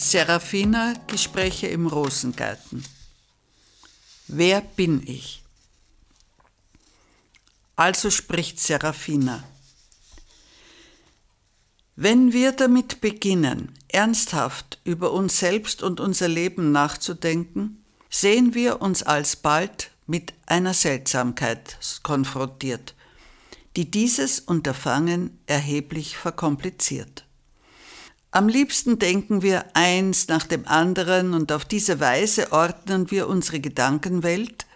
Serafina Gespräche im Rosengarten. Wer bin ich? Also spricht Serafina. Wenn wir damit beginnen, ernsthaft über uns selbst und unser Leben nachzudenken, sehen wir uns alsbald mit einer Seltsamkeit konfrontiert, die dieses Unterfangen erheblich verkompliziert. Am liebsten denken wir eins nach dem anderen und auf diese Weise ordnen wir unsere Gedankenwelt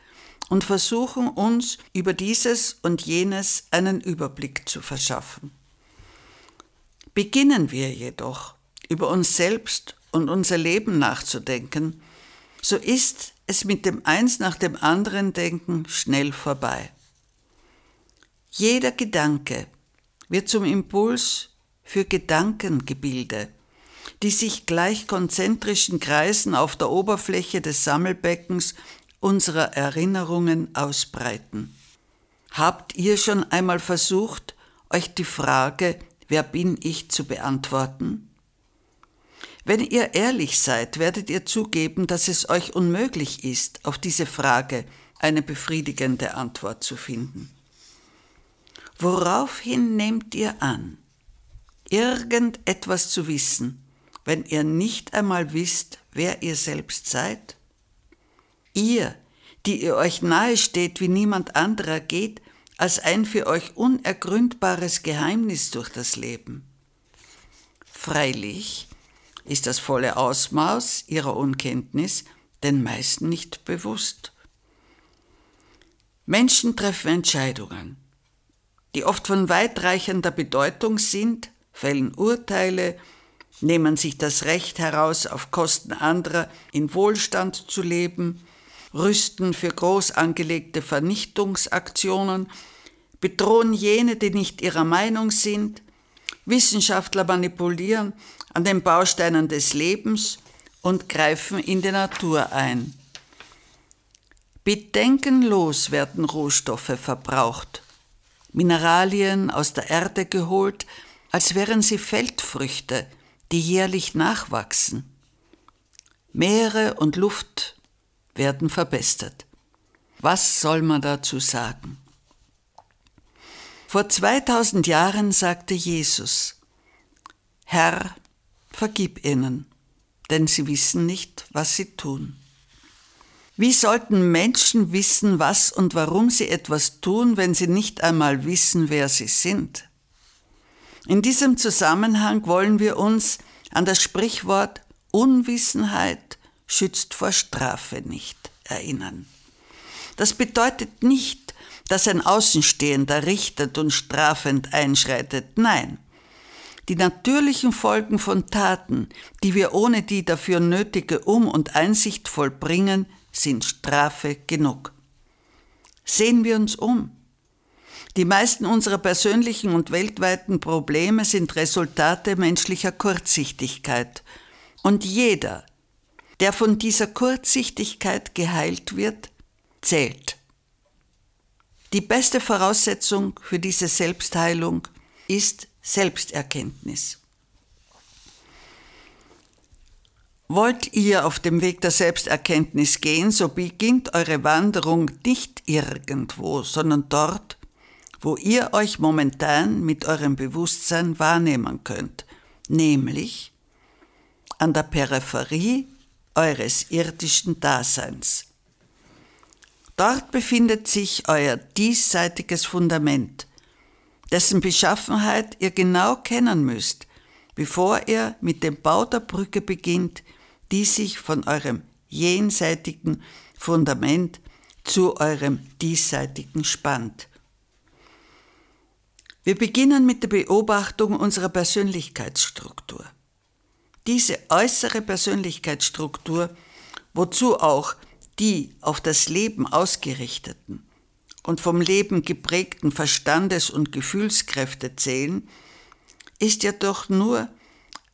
und versuchen uns über dieses und jenes einen Überblick zu verschaffen. Beginnen wir jedoch über uns selbst und unser Leben nachzudenken, so ist es mit dem eins nach dem anderen Denken schnell vorbei. Jeder Gedanke wird zum Impuls für Gedankengebilde, die sich gleich konzentrischen Kreisen auf der Oberfläche des Sammelbeckens unserer Erinnerungen ausbreiten. Habt ihr schon einmal versucht, euch die Frage, wer bin ich, zu beantworten? Wenn ihr ehrlich seid, werdet ihr zugeben, dass es euch unmöglich ist, auf diese Frage eine befriedigende Antwort zu finden. Woraufhin nehmt ihr an, irgendetwas zu wissen, wenn ihr nicht einmal wisst, wer ihr selbst seid? Ihr, die ihr euch nahe steht wie niemand anderer, geht als ein für euch unergründbares Geheimnis durch das Leben. Freilich ist das volle Ausmaß ihrer Unkenntnis den meisten nicht bewusst. Menschen treffen Entscheidungen, die oft von weitreichender Bedeutung sind, fällen Urteile, nehmen sich das Recht heraus, auf Kosten anderer in Wohlstand zu leben, rüsten für groß angelegte Vernichtungsaktionen, bedrohen jene, die nicht ihrer Meinung sind, Wissenschaftler manipulieren an den Bausteinen des Lebens und greifen in die Natur ein. Bedenkenlos werden Rohstoffe verbraucht, Mineralien aus der Erde geholt, als wären sie Feldfrüchte, die jährlich nachwachsen. Meere und Luft werden verbessert. Was soll man dazu sagen? Vor 2000 Jahren sagte Jesus, Herr, vergib ihnen, denn sie wissen nicht, was sie tun. Wie sollten Menschen wissen, was und warum sie etwas tun, wenn sie nicht einmal wissen, wer sie sind? In diesem Zusammenhang wollen wir uns an das Sprichwort Unwissenheit schützt vor Strafe nicht erinnern. Das bedeutet nicht, dass ein Außenstehender richtend und strafend einschreitet. Nein. Die natürlichen Folgen von Taten, die wir ohne die dafür nötige Um- und Einsicht vollbringen, sind Strafe genug. Sehen wir uns um. Die meisten unserer persönlichen und weltweiten Probleme sind Resultate menschlicher Kurzsichtigkeit. Und jeder, der von dieser Kurzsichtigkeit geheilt wird, zählt. Die beste Voraussetzung für diese Selbstheilung ist Selbsterkenntnis. Wollt ihr auf dem Weg der Selbsterkenntnis gehen, so beginnt eure Wanderung nicht irgendwo, sondern dort, wo ihr euch momentan mit eurem Bewusstsein wahrnehmen könnt, nämlich an der Peripherie eures irdischen Daseins. Dort befindet sich euer diesseitiges Fundament, dessen Beschaffenheit ihr genau kennen müsst, bevor ihr mit dem Bau der Brücke beginnt, die sich von eurem jenseitigen Fundament zu eurem diesseitigen spannt. Wir beginnen mit der Beobachtung unserer Persönlichkeitsstruktur. Diese äußere Persönlichkeitsstruktur, wozu auch die auf das Leben ausgerichteten und vom Leben geprägten Verstandes- und Gefühlskräfte zählen, ist ja doch nur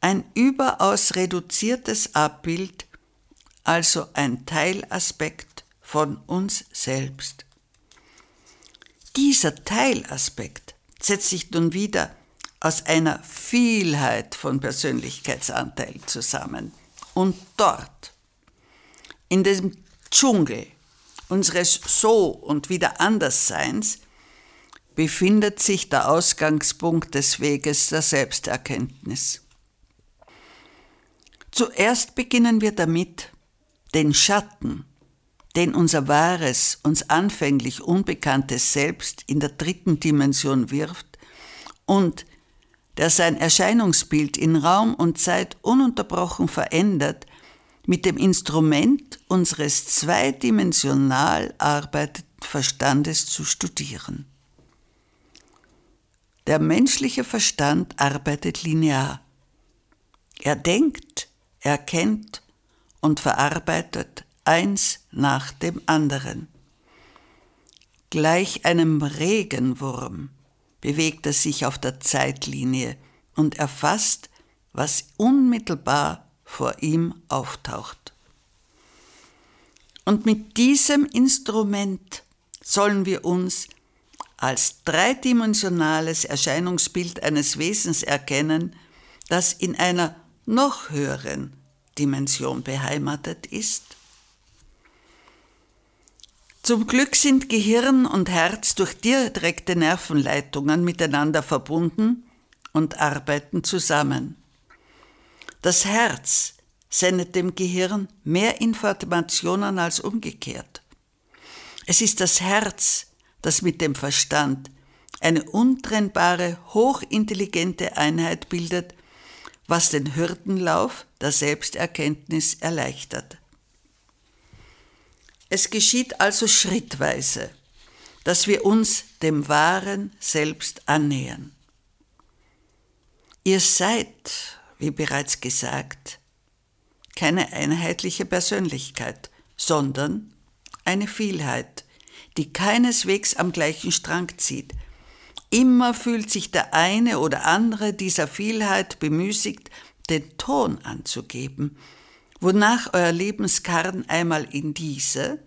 ein überaus reduziertes Abbild, also ein Teilaspekt von uns selbst. Dieser Teilaspekt setzt sich nun wieder aus einer Vielheit von Persönlichkeitsanteilen zusammen. Und dort, in dem Dschungel unseres So- und wieder Andersseins, befindet sich der Ausgangspunkt des Weges der Selbsterkenntnis. Zuerst beginnen wir damit, den Schatten, den unser wahres, uns anfänglich unbekanntes Selbst in der dritten Dimension wirft und der sein Erscheinungsbild in Raum und Zeit ununterbrochen verändert, mit dem Instrument unseres zweidimensional arbeitenden Verstandes zu studieren. Der menschliche Verstand arbeitet linear. Er denkt, erkennt und verarbeitet eins nach dem anderen. Gleich einem Regenwurm bewegt er sich auf der Zeitlinie und erfasst, was unmittelbar vor ihm auftaucht. Und mit diesem Instrument sollen wir uns als dreidimensionales Erscheinungsbild eines Wesens erkennen, das in einer noch höheren Dimension beheimatet ist? Zum Glück sind Gehirn und Herz durch direkte Nervenleitungen miteinander verbunden und arbeiten zusammen. Das Herz sendet dem Gehirn mehr Informationen als umgekehrt. Es ist das Herz, das mit dem Verstand eine untrennbare, hochintelligente Einheit bildet, was den Hürdenlauf der Selbsterkenntnis erleichtert. Es geschieht also schrittweise, dass wir uns dem wahren Selbst annähern. Ihr seid, wie bereits gesagt, keine einheitliche Persönlichkeit, sondern eine Vielheit, die keineswegs am gleichen Strang zieht. Immer fühlt sich der eine oder andere dieser Vielheit bemüßigt, den Ton anzugeben, wonach euer Lebenskarren einmal in diese,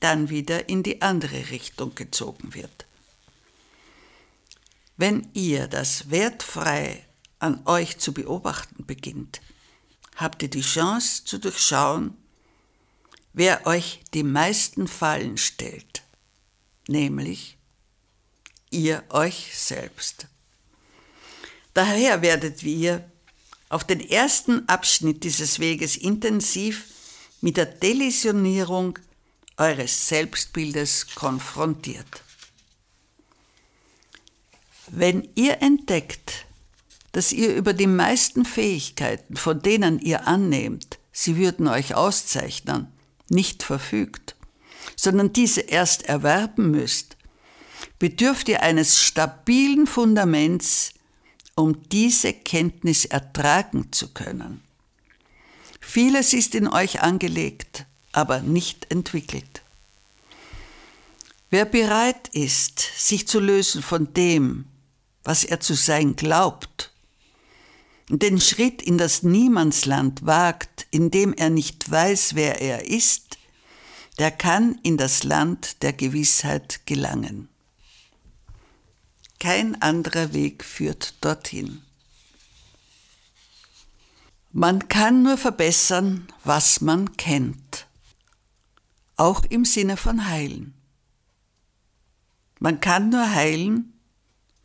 dann wieder in die andere Richtung gezogen wird. Wenn ihr das wertfrei an euch zu beobachten beginnt, habt ihr die Chance zu durchschauen, wer euch die meisten Fallen stellt, nämlich ihr euch selbst. Daher werdet ihr auf den ersten Abschnitt dieses Weges intensiv mit der Delusionierung eures Selbstbildes konfrontiert. Wenn ihr entdeckt, dass ihr über die meisten Fähigkeiten, von denen ihr annehmt, sie würden euch auszeichnen, nicht verfügt, sondern diese erst erwerben müsst, bedürft ihr eines stabilen Fundaments, um diese Kenntnis ertragen zu können. Vieles ist in euch angelegt, aber nicht entwickelt. Wer bereit ist, sich zu lösen von dem, was er zu sein glaubt, den Schritt in das Niemandsland wagt, in dem er nicht weiß, wer er ist, der kann in das Land der Gewissheit gelangen. Kein anderer Weg führt dorthin. Man kann nur verbessern, was man kennt, auch im Sinne von heilen. Man kann nur heilen,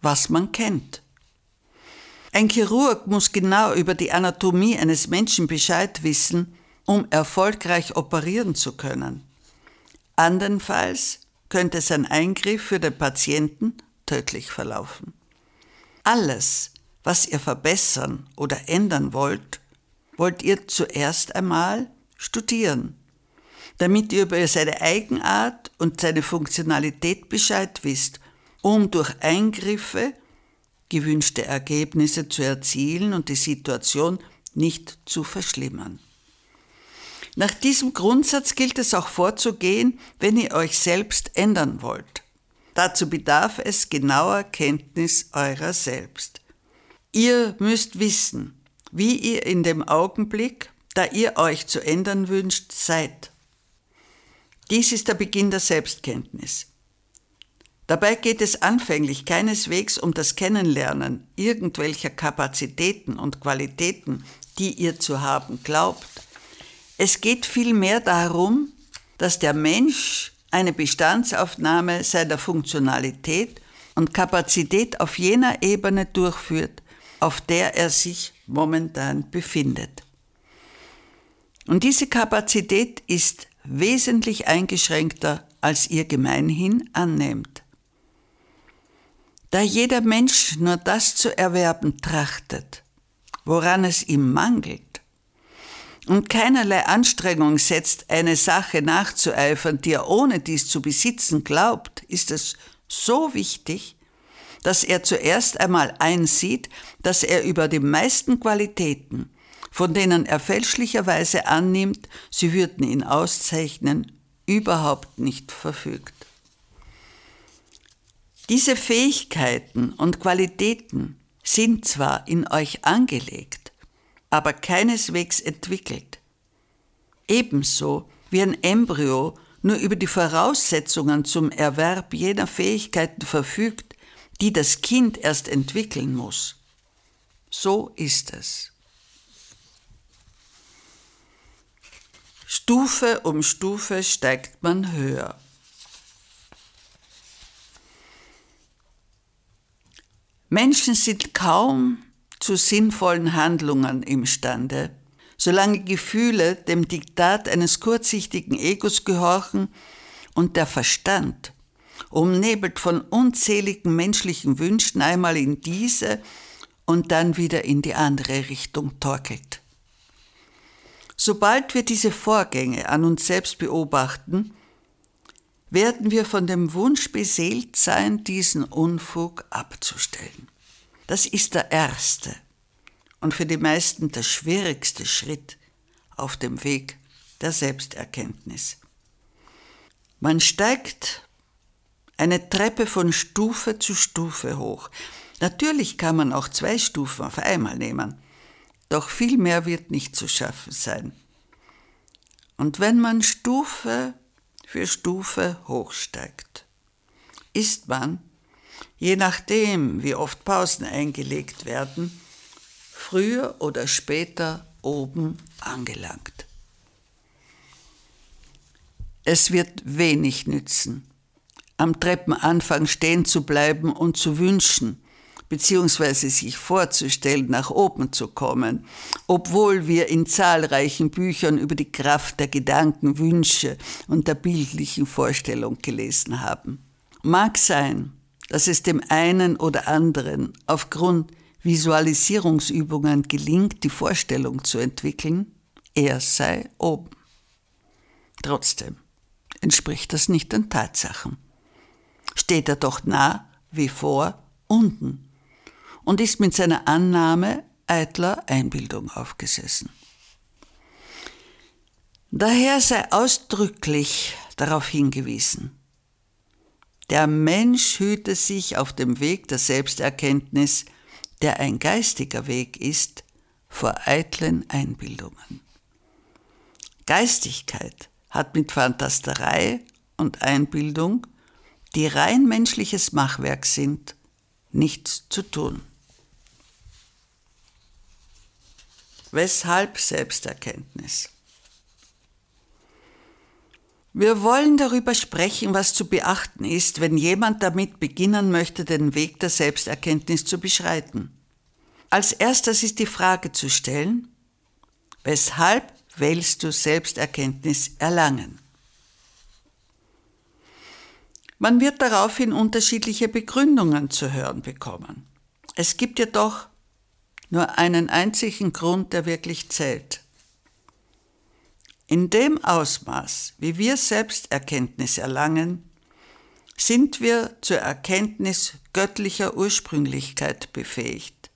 was man kennt. Ein Chirurg muss genau über die Anatomie eines Menschen Bescheid wissen, um erfolgreich operieren zu können. Andernfalls könnte sein Eingriff für den Patienten tödlich verlaufen. Alles, was ihr verbessern oder ändern wollt, wollt ihr zuerst einmal studieren, damit ihr über seine Eigenart und seine Funktionalität Bescheid wisst, um durch Eingriffe gewünschte Ergebnisse zu erzielen und die Situation nicht zu verschlimmern. Nach diesem Grundsatz gilt es auch vorzugehen, wenn ihr euch selbst ändern wollt. Dazu bedarf es genauer Kenntnis eurer selbst. Ihr müsst wissen, wie ihr in dem Augenblick, da ihr euch zu ändern wünscht, seid. Dies ist der Beginn der Selbstkenntnis. Dabei geht es anfänglich keineswegs um das Kennenlernen irgendwelcher Kapazitäten und Qualitäten, die ihr zu haben glaubt, Es geht vielmehr darum, dass der Mensch eine Bestandsaufnahme seiner Funktionalität und Kapazität auf jener Ebene durchführt, auf der er sich momentan befindet. Und diese Kapazität ist wesentlich eingeschränkter, als ihr gemeinhin annehmt. Da jeder Mensch nur das zu erwerben trachtet, woran es ihm mangelt, und keinerlei Anstrengung setzt, eine Sache nachzueifern, die er ohne dies zu besitzen glaubt, ist es so wichtig, dass er zuerst einmal einsieht, dass er über die meisten Qualitäten, von denen er fälschlicherweise annimmt, sie würden ihn auszeichnen, überhaupt nicht verfügt. Diese Fähigkeiten und Qualitäten sind zwar in euch angelegt, aber keineswegs entwickelt. Ebenso wie ein Embryo nur über die Voraussetzungen zum Erwerb jener Fähigkeiten verfügt, die das Kind erst entwickeln muss. So ist es. Stufe um Stufe steigt man höher. Menschen sind kaum zu sinnvollen Handlungen imstande, solange Gefühle dem Diktat eines kurzsichtigen Egos gehorchen und der Verstand umnebelt von unzähligen menschlichen Wünschen einmal in diese und dann wieder in die andere Richtung torkelt. Sobald wir diese Vorgänge an uns selbst beobachten, werden wir von dem Wunsch beseelt sein, diesen Unfug abzustellen. Das ist der erste und für die meisten der schwierigste Schritt auf dem Weg der Selbsterkenntnis. Man steigt eine Treppe von Stufe zu Stufe hoch. Natürlich kann man auch zwei Stufen auf einmal nehmen, doch viel mehr wird nicht zu schaffen sein. Und wenn man Stufe für Stufe hochsteigt, ist man, je nachdem, wie oft Pausen eingelegt werden, früher oder später oben angelangt. Es wird wenig nützen, am Treppenanfang stehen zu bleiben und zu wünschen, beziehungsweise sich vorzustellen, nach oben zu kommen, obwohl wir in zahlreichen Büchern über die Kraft der Gedanken, Wünsche und der bildlichen Vorstellung gelesen haben. Mag sein, dass es dem einen oder anderen aufgrund Visualisierungsübungen gelingt, die Vorstellung zu entwickeln, er sei oben. Trotzdem entspricht das nicht den Tatsachen steht er doch nah wie vor unten und ist mit seiner Annahme eitler Einbildung aufgesessen. Daher sei ausdrücklich darauf hingewiesen, der Mensch hüte sich auf dem Weg der Selbsterkenntnis, der ein geistiger Weg ist, vor eitlen Einbildungen. Geistigkeit hat mit Fantasterei und Einbildung die rein menschliches Machwerk sind, nichts zu tun. Weshalb Selbsterkenntnis? Wir wollen darüber sprechen, was zu beachten ist, wenn jemand damit beginnen möchte, den Weg der Selbsterkenntnis zu beschreiten. Als erstes ist die Frage zu stellen, weshalb willst du Selbsterkenntnis erlangen? Man wird daraufhin unterschiedliche Begründungen zu hören bekommen. Es gibt jedoch nur einen einzigen Grund, der wirklich zählt. In dem Ausmaß, wie wir Selbsterkenntnis erlangen, sind wir zur Erkenntnis göttlicher Ursprünglichkeit befähigt,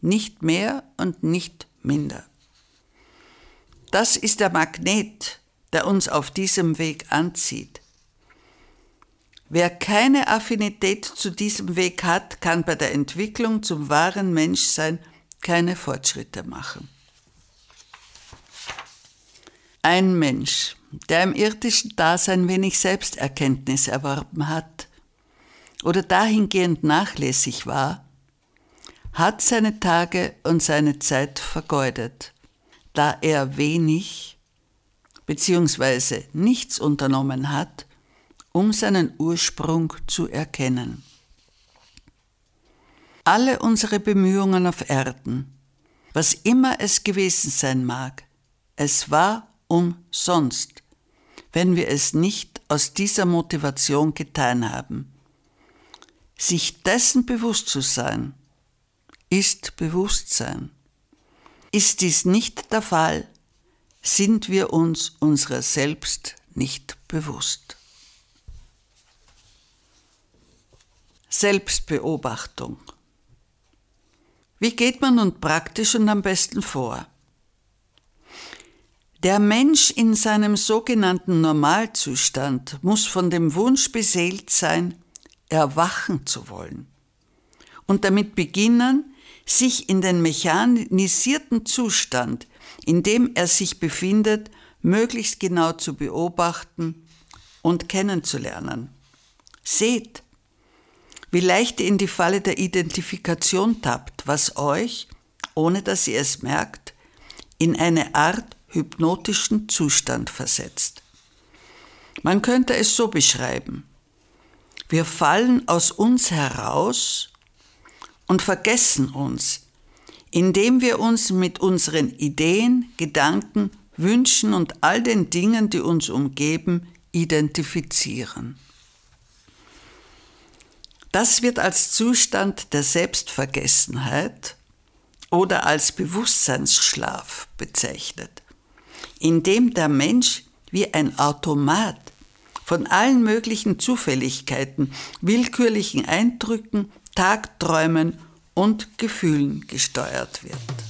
nicht mehr und nicht minder. Das ist der Magnet, der uns auf diesem Weg anzieht. Wer keine Affinität zu diesem Weg hat, kann bei der Entwicklung zum wahren Menschsein keine Fortschritte machen. Ein Mensch, der im irdischen Dasein wenig Selbsterkenntnis erworben hat oder dahingehend nachlässig war, hat seine Tage und seine Zeit vergeudet, da er wenig bzw. nichts unternommen hat, um seinen Ursprung zu erkennen. Alle unsere Bemühungen auf Erden, was immer es gewesen sein mag, es war umsonst, wenn wir es nicht aus dieser Motivation getan haben. Sich dessen bewusst zu sein, ist Bewusstsein. Ist dies nicht der Fall, sind wir uns unserer selbst nicht bewusst. Selbstbeobachtung. Wie geht man nun praktisch und am besten vor? Der Mensch in seinem sogenannten Normalzustand muss von dem Wunsch beseelt sein, erwachen zu wollen und damit beginnen, sich in den mechanisierten Zustand, in dem er sich befindet, möglichst genau zu beobachten und kennenzulernen. Seht, wie leicht ihr in die Falle der Identifikation tappt, was euch, ohne dass ihr es merkt, in eine Art hypnotischen Zustand versetzt. Man könnte es so beschreiben. Wir fallen aus uns heraus und vergessen uns, indem wir uns mit unseren Ideen, Gedanken, Wünschen und all den Dingen, die uns umgeben, identifizieren. Das wird als Zustand der Selbstvergessenheit oder als Bewusstseinsschlaf bezeichnet, in dem der Mensch wie ein Automat von allen möglichen Zufälligkeiten, willkürlichen Eindrücken, Tagträumen und Gefühlen gesteuert wird.